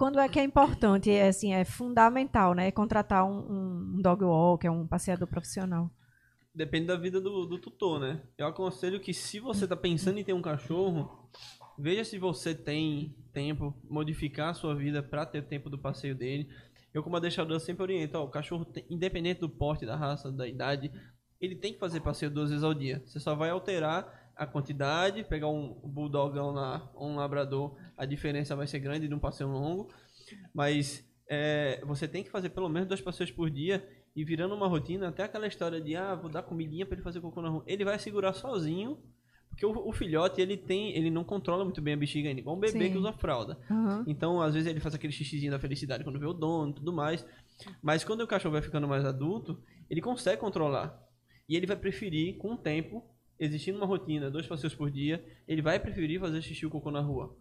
quando é que é importante, é, assim, é fundamental, né? Contratar um, um dog walker, um passeador profissional. Depende da vida do, do tutor, né? Eu aconselho que se você está pensando em ter um cachorro, veja se você tem tempo, modificar a sua vida para ter tempo do passeio dele. Eu, como adestrador, sempre oriento, ó, o cachorro, independente do porte, da raça, da idade, ele tem que fazer passeio duas vezes ao dia. Você só vai alterar a quantidade, pegar um bulldogão lá, um labrador, a diferença vai ser grande de um passeio longo, mas é, você tem que fazer pelo menos dois passeios por dia e virando uma rotina, até aquela história de, ah, vou dar comidinha para ele fazer cocô na rua. Ele vai segurar sozinho, porque o, o, filhote, ele tem, ele não controla muito bem a bexiga ainda, igual um bebê Sim. que usa fralda. Uhum. Então, às vezes ele faz aquele xixizinho da felicidade quando vê o dono e tudo mais. Mas quando o cachorro vai ficando mais adulto, ele consegue controlar. E ele vai preferir, com o tempo, existindo uma rotina, dois passeios por dia, ele vai preferir fazer xixi ou cocô na rua.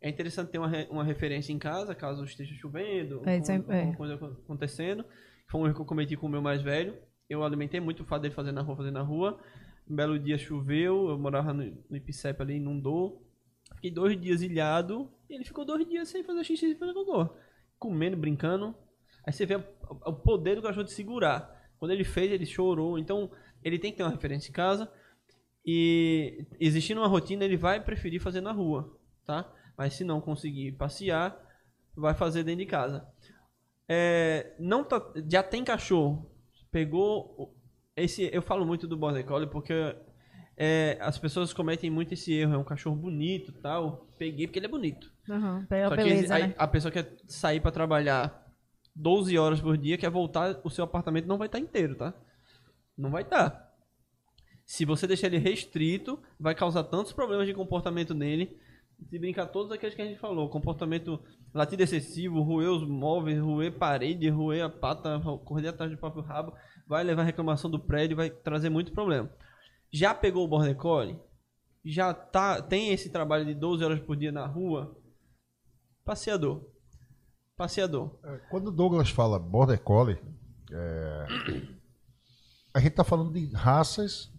É interessante ter uma, uma referência em casa, caso esteja chovendo, é, é. alguma coisa acontecendo. Foi um erro que eu cometi com o meu mais velho. Eu alimentei muito o fato dele fazer na rua, fazer na rua. Um belo dia choveu, eu morava no, no Ipicep ali, inundou. Fiquei dois dias ilhado e ele ficou dois dias sem fazer xixi e fazer cocô. Comendo, brincando. Aí você vê o poder do cachorro de segurar. Quando ele fez, ele chorou. Então, ele tem que ter uma referência em casa. E existindo uma rotina, ele vai preferir fazer na rua, tá? Mas se não conseguir passear, vai fazer dentro de casa. É, não tá, já tem cachorro. Pegou esse, eu falo muito do border collie porque é, as pessoas cometem muito esse erro. É um cachorro bonito, tal. Peguei porque ele é bonito. Uhum, Só beleza, que né? a pessoa quer sair para trabalhar 12 horas por dia, quer voltar, o seu apartamento não vai estar tá inteiro, tá? Não vai estar. Tá. Se você deixar ele restrito, vai causar tantos problemas de comportamento nele. Se brincar todos aqueles que a gente falou, comportamento latido excessivo, roer os móveis, roer parede, roer a pata, correr atrás do próprio rabo, vai levar reclamação do prédio, vai trazer muito problema. Já pegou o border collie? Já tá, tem esse trabalho de 12 horas por dia na rua? Passeador. Passeador. É, quando o Douglas fala border collie, é... a gente está falando de raças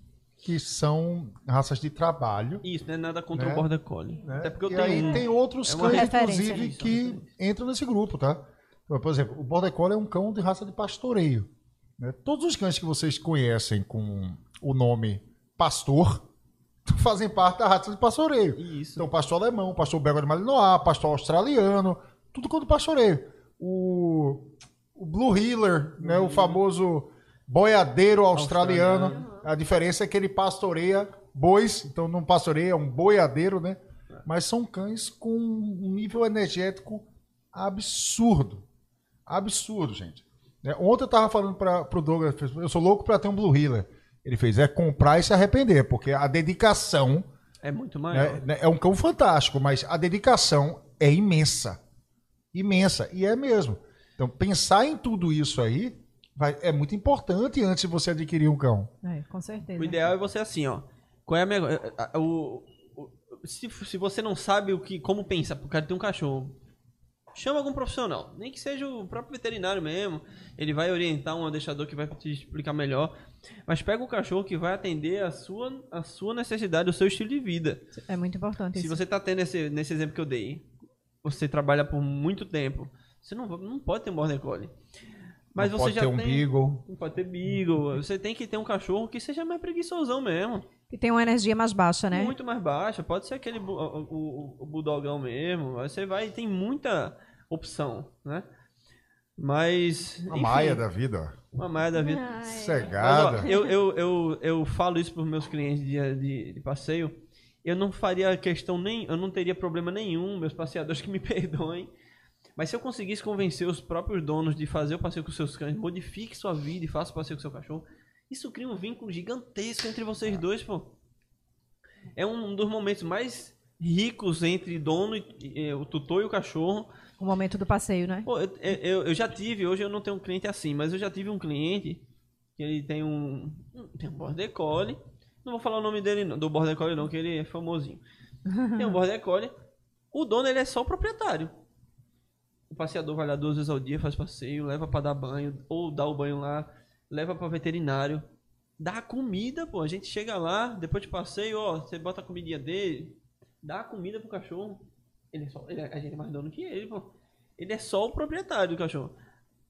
que são raças de trabalho. Isso, não é nada contra né? o Border Collie. Né? Até porque eu e tenho aí um... tem outros é cães, inclusive, que entram nesse grupo, tá? Então, por exemplo, o Border Collie é um cão de raça de pastoreio. Né? Todos os cães que vocês conhecem com o nome pastor fazem parte da raça de pastoreio. Isso. Então, pastor alemão, pastor belga de Malinois, pastor australiano, tudo quanto pastoreio. O, o Blue Healer, né? o famoso boiadeiro australiano. australiano a diferença é que ele pastoreia bois, então não pastoreia, é um boiadeiro, né? Mas são cães com um nível energético absurdo. Absurdo, gente. É, ontem eu tava falando para o Douglas, eu sou louco para ter um Blue Healer. Ele fez, é comprar e se arrepender, porque a dedicação... É muito maior. Né, é um cão fantástico, mas a dedicação é imensa. Imensa. E é mesmo. Então, pensar em tudo isso aí Vai, é muito importante antes de você adquirir um cão. É, com certeza. O ideal é você assim, ó. Qual é a minha, o, o, se, se você não sabe o que, como pensa pro cara ter um cachorro, chama algum profissional. Nem que seja o próprio veterinário mesmo. Ele vai orientar um adestrador que vai te explicar melhor. Mas pega o cachorro que vai atender a sua, a sua necessidade, o seu estilo de vida. É muito importante Se isso. você tá tendo esse, nesse exemplo que eu dei, você trabalha por muito tempo, você não, não pode ter um border collie. Mas não você pode já ter um tem, beagle. Não pode ter beagle. Você tem que ter um cachorro que seja mais preguiçosão mesmo. Que tem uma energia mais baixa, né? Muito mais baixa. Pode ser aquele o, o, o bulldogão mesmo. Você vai tem muita opção, né? Mas. Uma enfim, maia da vida. Uma maia da vida. Ai. Cegada. Mas, ó, eu, eu, eu, eu falo isso para os meus clientes de, de, de, passeio. Eu não faria questão nem. Eu não teria problema nenhum, meus passeadores que me perdoem mas se eu conseguisse convencer os próprios donos de fazer o passeio com seus cães, modifique sua vida e faça o passeio com seu cachorro, isso cria um vínculo gigantesco entre vocês dois, pô. É um dos momentos mais ricos entre dono, e, e, o tutor e o cachorro. O momento do passeio, né? Pô, eu, eu, eu, já tive, hoje eu não tenho um cliente assim, mas eu já tive um cliente que ele tem um, tem um border collie. Não vou falar o nome dele, não, do border collie não, que ele é famosinho. Tem um border collie. O dono, ele é só o proprietário. O passeador vai lá duas vezes ao dia, faz passeio, leva para dar banho, ou dá o banho lá, leva para veterinário, dá comida, pô. A gente chega lá, depois de passeio, ó, você bota a comidinha dele, dá comida pro cachorro. Ele é só, ele, é, a gente é mais dono que ele, pô. ele é só o proprietário do cachorro.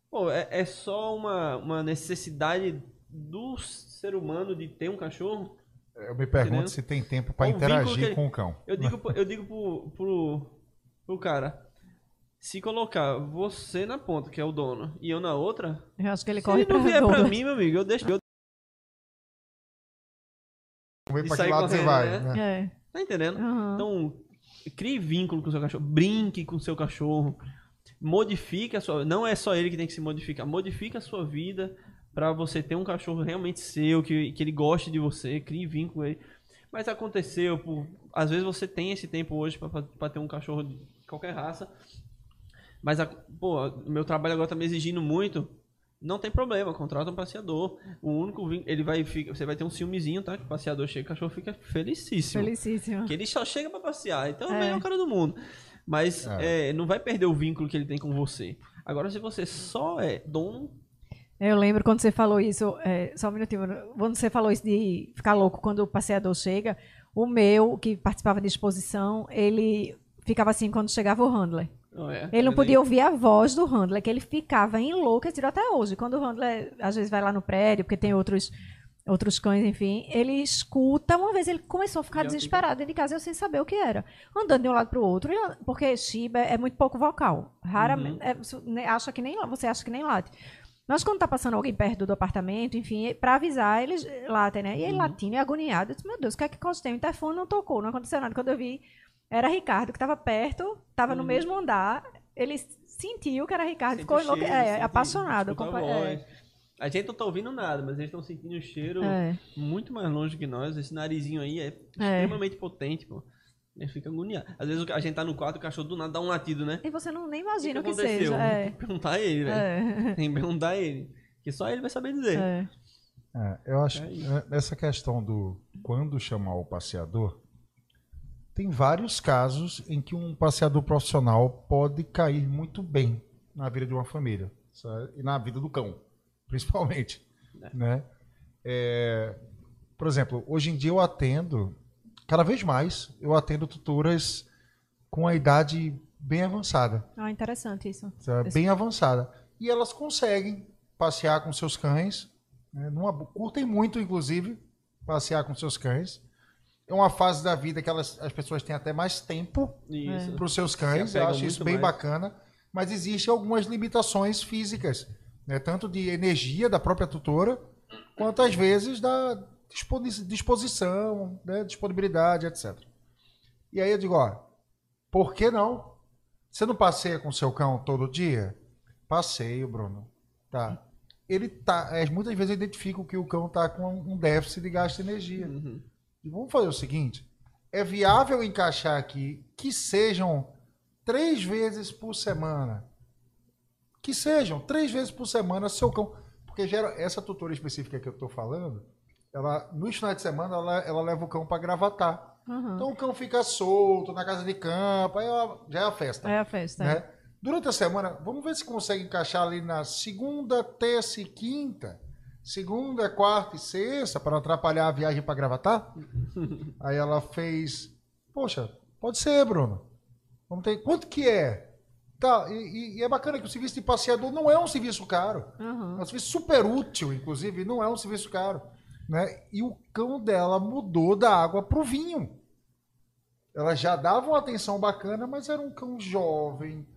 Pô, é, é só uma, uma necessidade do ser humano de ter um cachorro. Eu me pergunto Entendeu? se tem tempo para interagir ele, com o cão. Eu digo, eu digo pro, pro, pro cara, se colocar você na ponta, que é o dono, e eu na outra. Eu acho que ele corre se ele não vier pra mim, meu amigo, eu deixo. Eu... Ver pra que lado você vai. Né? É. Tá entendendo? Uhum. Então, crie vínculo com o seu cachorro, brinque com o seu cachorro, modifique a sua. Não é só ele que tem que se modificar, modifique a sua vida para você ter um cachorro realmente seu, que, que ele goste de você, crie vínculo aí. Mas aconteceu, por, às vezes você tem esse tempo hoje para ter um cachorro de qualquer raça, mas, a, pô, meu trabalho agora tá me exigindo muito. Não tem problema, contrata um passeador. O único ele vai você vai ter um ciúmezinho, tá? Que o passeador chega, o cachorro fica felicíssimo. Felicíssimo. Que ele só chega para passear. Então é o é. melhor cara do mundo. Mas é. É, não vai perder o vínculo que ele tem com você. Agora, se você só é dono. Eu lembro quando você falou isso, é, só um minutinho, quando você falou isso de ficar louco quando o passeador chega, o meu, que participava de exposição, ele ficava assim quando chegava o handler. Oh, é? Ele não podia ouvir a voz do Handler, que ele ficava enlouquecido até hoje. Quando o Handler, às vezes, vai lá no prédio, porque tem outros, outros cães, enfim, ele escuta. Uma vez ele começou a ficar Já desesperado dentro de casa, eu sem saber o que era. Andando de um lado para o outro, porque Shiba é muito pouco vocal. Raramente, uhum. é, acha que nem, você acha que nem late. Mas quando tá passando alguém perto do apartamento, enfim, para avisar, eles latem, né? E ele uhum. latindo e agoniado. Eu disse, meu Deus, o que é que aconteceu? O interfone não tocou, não aconteceu nada. Quando eu vi era Ricardo, que estava perto, estava no uhum. mesmo andar. Ele sentiu que era Ricardo, ficou cheiro, é, apaixonado. Com, a, é. a gente não está ouvindo nada, mas eles estão sentindo o cheiro é. muito mais longe que nós. Esse narizinho aí é, é. extremamente potente, pô. Ele fica agoniado. Às vezes a gente tá no quarto, o cachorro do nada dá um latido, né? E você não nem imagina o que, que, que seja. É. Tem que perguntar a ele, velho. É. Tem que perguntar a ele. Que só ele vai saber dizer. É. É, eu acho que essa questão do quando chamar o passeador, tem vários casos em que um passeador profissional pode cair muito bem na vida de uma família sabe? e na vida do cão, principalmente, é. né? É, por exemplo, hoje em dia eu atendo, cada vez mais, eu atendo tutoras com a idade bem avançada. Ah, interessante isso. Sabe? Bem avançada. E elas conseguem passear com seus cães, né? Numa, curtem muito, inclusive, passear com seus cães é uma fase da vida que elas, as pessoas têm até mais tempo para os seus cães. Eu acho isso bem mais. bacana. Mas existem algumas limitações físicas, né? tanto de energia da própria tutora, quanto às vezes da disposição, né? disponibilidade, etc. E aí eu digo, ó, por que não? Você não passeia com seu cão todo dia? Passeio, Bruno. Tá. Ele tá. É, muitas vezes eu identifico que o cão tá com um déficit de gasto de energia. Uhum. E vamos fazer o seguinte: é viável encaixar aqui que sejam três vezes por semana. Que sejam três vezes por semana seu cão. Porque gera, essa tutora específica que eu estou falando, ela, nos finais de semana, ela, ela leva o cão para gravatar. Uhum. Então o cão fica solto na casa de campo, aí já é a festa. É a festa. Né? É. Durante a semana, vamos ver se consegue encaixar ali na segunda, terça e quinta segunda, quarta e sexta para atrapalhar a viagem para Gravatar. Aí ela fez, poxa, pode ser, Bruno. Vamos ter, quanto que é? Tá, e, e, é bacana que o serviço de passeador não é um serviço caro. Uhum. É um serviço super útil, inclusive, não é um serviço caro. Né? E o cão dela mudou da água para o vinho. Ela já dava uma atenção bacana, mas era um cão jovem,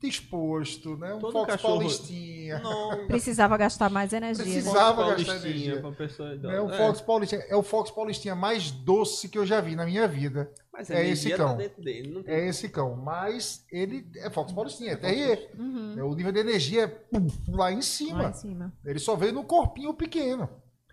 disposto, né? Um Todo Fox cachorro... Paulistinha. Não. Precisava gastar mais energia. Né? Precisava né? gastar energia. Pessoa é, o é. Fox Paulistinha é o Fox Paulistinha mais doce que eu já vi na minha vida. Mas é esse tá cão. Tá dele, é esse cão. Mas ele é Fox Paulistinha, é terrier. Uhum. É, o nível de energia é pum, lá em cima. Lá em cima. Ele só veio no corpinho pequeno.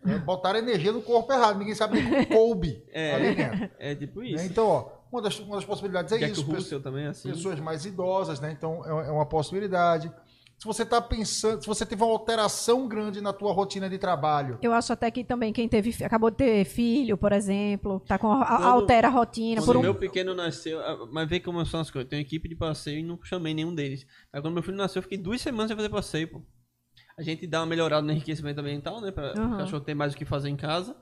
É, botaram energia no corpo errado. Ninguém sabe como coube é, ali dentro. É tipo isso. Então, ó, uma das, uma das possibilidades é Jack isso. Russell também é assim. Pessoas mais idosas, né? Então é, é uma possibilidade. Se você está pensando, se você teve uma alteração grande na tua rotina de trabalho. Eu acho até que também quem teve, acabou de ter filho, por exemplo, tá com quando, altera a rotina. Quando um... meu pequeno nasceu, ah, mas vê como são as coisas. Tem equipe de passeio e não chamei nenhum deles. Aí quando meu filho nasceu, eu fiquei duas semanas sem fazer passeio, pô. A gente dá uma melhorada no enriquecimento ambiental, né? Para uhum. o cachorro ter mais o que fazer em casa.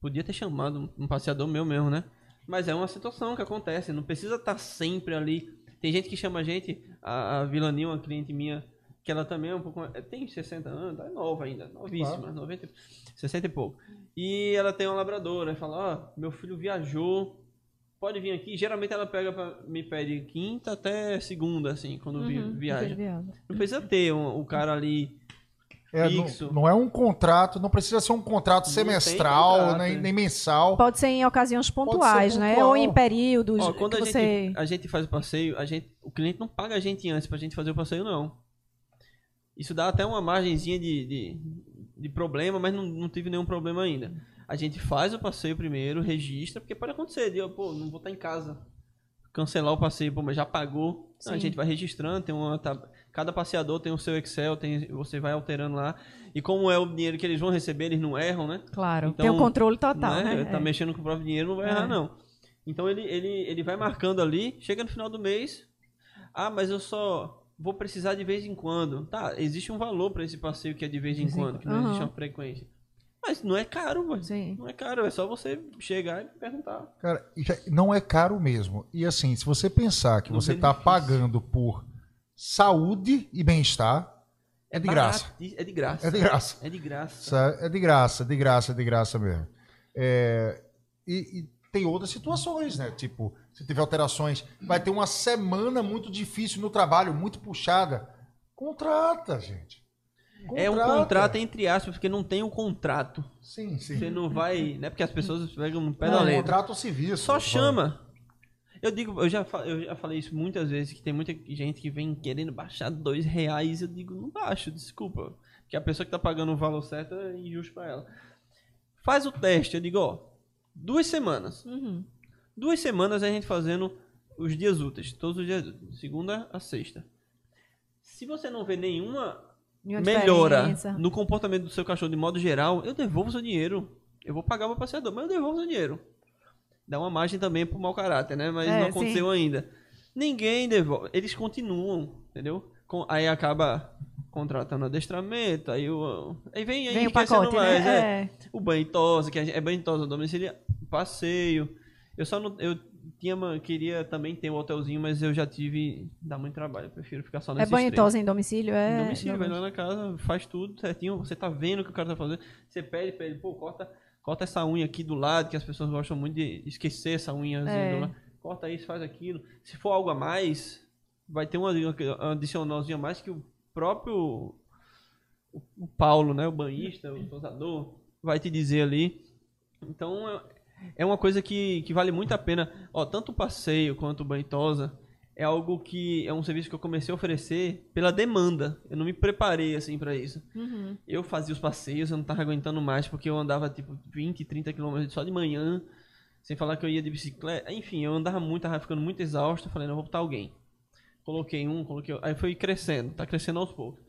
Podia ter chamado um passeador meu mesmo, né? Mas é uma situação que acontece, não precisa estar tá sempre ali. Tem gente que chama a gente, a, a Vilani, uma cliente minha, que ela também é um pouco. Tem 60 anos, é nova ainda, novíssima, claro. 90, 60 e pouco. E ela tem uma labradora, e fala: Ó, oh, meu filho viajou, pode vir aqui. Geralmente ela pega pra, me pede quinta até segunda, assim, quando uhum, viaja. Não precisa ter um, o cara ali é, não, não, é um contrato, não precisa ser um contrato não semestral, contrato, nem, é. nem, mensal. Pode ser em ocasiões pontuais, né? Ou em períodos. Ó, quando a, você... gente, a gente faz o passeio, a gente, o cliente não paga a gente antes pra gente fazer o passeio, não. Isso dá até uma margenzinha de, de, de problema, mas não, não tive nenhum problema ainda. A gente faz o passeio primeiro, registra, porque pode acontecer, de, pô, não vou estar em casa. Cancelar o passeio, pô, mas já pagou. A gente vai registrando, tem uma. Cada passeador tem o seu Excel, tem, você vai alterando lá. E como é o dinheiro que eles vão receber, eles não erram, né? Claro, então, tem o controle total, né? né? Tá é. mexendo com o próprio dinheiro, não vai é. errar, não. Então ele, ele, ele vai marcando ali, chega no final do mês. Ah, mas eu só vou precisar de vez em quando. Tá, existe um valor para esse passeio que é de vez em quando, que não uhum. existe uma frequência. Mas não é caro, mano. Sim. Não é caro, é só você chegar e perguntar. Cara, não é caro mesmo. E assim, se você pensar que não você está pagando por saúde e bem-estar. É, é de graça. É de graça. É de graça. É de graça. É de graça, de graça, de graça mesmo. É, e, e, tem outras situações, né? Tipo, se tiver alterações, vai ter uma semana muito difícil no trabalho, muito puxada. Contrata, gente. Contrata. É um contrato entre aspas, porque não tem um contrato. Sim, sim. Você não vai. Não é porque as pessoas pegam um pé da letra. contrato civil. Só chama. Eu digo, eu já, eu já falei isso muitas vezes, que tem muita gente que vem querendo baixar dois reais. Eu digo, não baixo, desculpa. Porque a pessoa que tá pagando o valor certo é injusto para ela. Faz o teste, eu digo, ó, duas semanas. Uhum. Duas semanas a gente fazendo os dias úteis, todos os dias úteis, segunda a sexta. Se você não vê nenhuma melhora diferença. no comportamento do seu cachorro de modo geral, eu devolvo o seu dinheiro. Eu vou pagar o meu passeador, mas eu devolvo o seu dinheiro dá uma margem também pro mau caráter, né? Mas é, não aconteceu sim. ainda. Ninguém devolve. Eles continuam, entendeu? Com, aí acaba contratando adestramento, aí o. Aí vem aí vem o pacote, mais, né? é. é. O banho tosa, que é banho tosa domicílio, passeio. Eu só não. Eu tinha, queria também ter um hotelzinho, mas eu já tive. dá muito trabalho. Eu prefiro ficar só nesse. É banho tosa em domicílio? É. Em domicílio, vai lá na casa, faz tudo certinho. Você tá vendo o que o cara tá fazendo. Você pede, pede, pô, corta corta essa unha aqui do lado, que as pessoas gostam muito de esquecer essa unha. É. Do lado. Corta isso, faz aquilo. Se for algo a mais, vai ter uma, uma adicionalzinha a mais que o próprio o Paulo, né, o banhista, o tosador, vai te dizer ali. Então é, é uma coisa que, que vale muito a pena. Ó, tanto o passeio quanto o banho tosa é algo que é um serviço que eu comecei a oferecer pela demanda. Eu não me preparei assim para isso. Uhum. Eu fazia os passeios, eu não tava aguentando mais porque eu andava tipo 20, 30 quilômetros só de manhã, sem falar que eu ia de bicicleta. Enfim, eu andava muito, tava ficando muito exausto. Falei, não, vou botar alguém. Coloquei um, coloquei. Aí foi crescendo, tá crescendo aos poucos.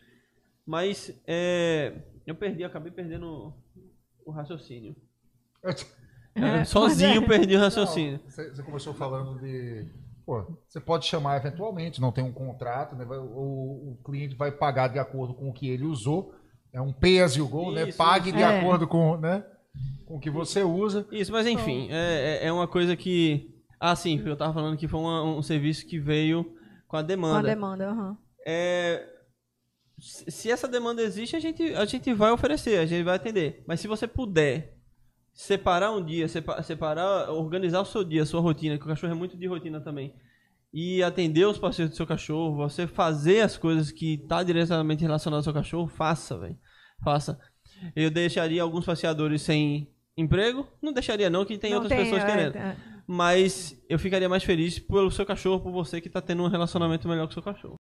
Mas é, eu perdi, acabei perdendo o raciocínio. É, sozinho é. perdi o raciocínio. Não, você começou falando de Pô, você pode chamar eventualmente, não tem um contrato, né? o, o, cliente vai pagar de acordo com o que ele usou. É um pay as you go, né? Pague de é. acordo com, né? com o que você usa. Isso, mas enfim, então... é, é uma coisa que. Ah, sim, eu tava falando que foi uma, um serviço que veio com a demanda. Com a demanda, aham. Uhum. É, se essa demanda existe, a gente, a gente vai oferecer, a gente vai atender. Mas se você puder separar um dia, separar, organizar o seu dia, a sua rotina, que o cachorro é muito de rotina também. E atender os parceiros do seu cachorro, você fazer as coisas que tá diretamente relacionadas ao seu cachorro, faça, velho. Faça. Eu deixaria alguns passeadores sem emprego? Não deixaria não, que tem não outras tem, pessoas é, querendo. É. Mas eu ficaria mais feliz pelo seu cachorro, por você que tá tendo um relacionamento melhor com o seu cachorro.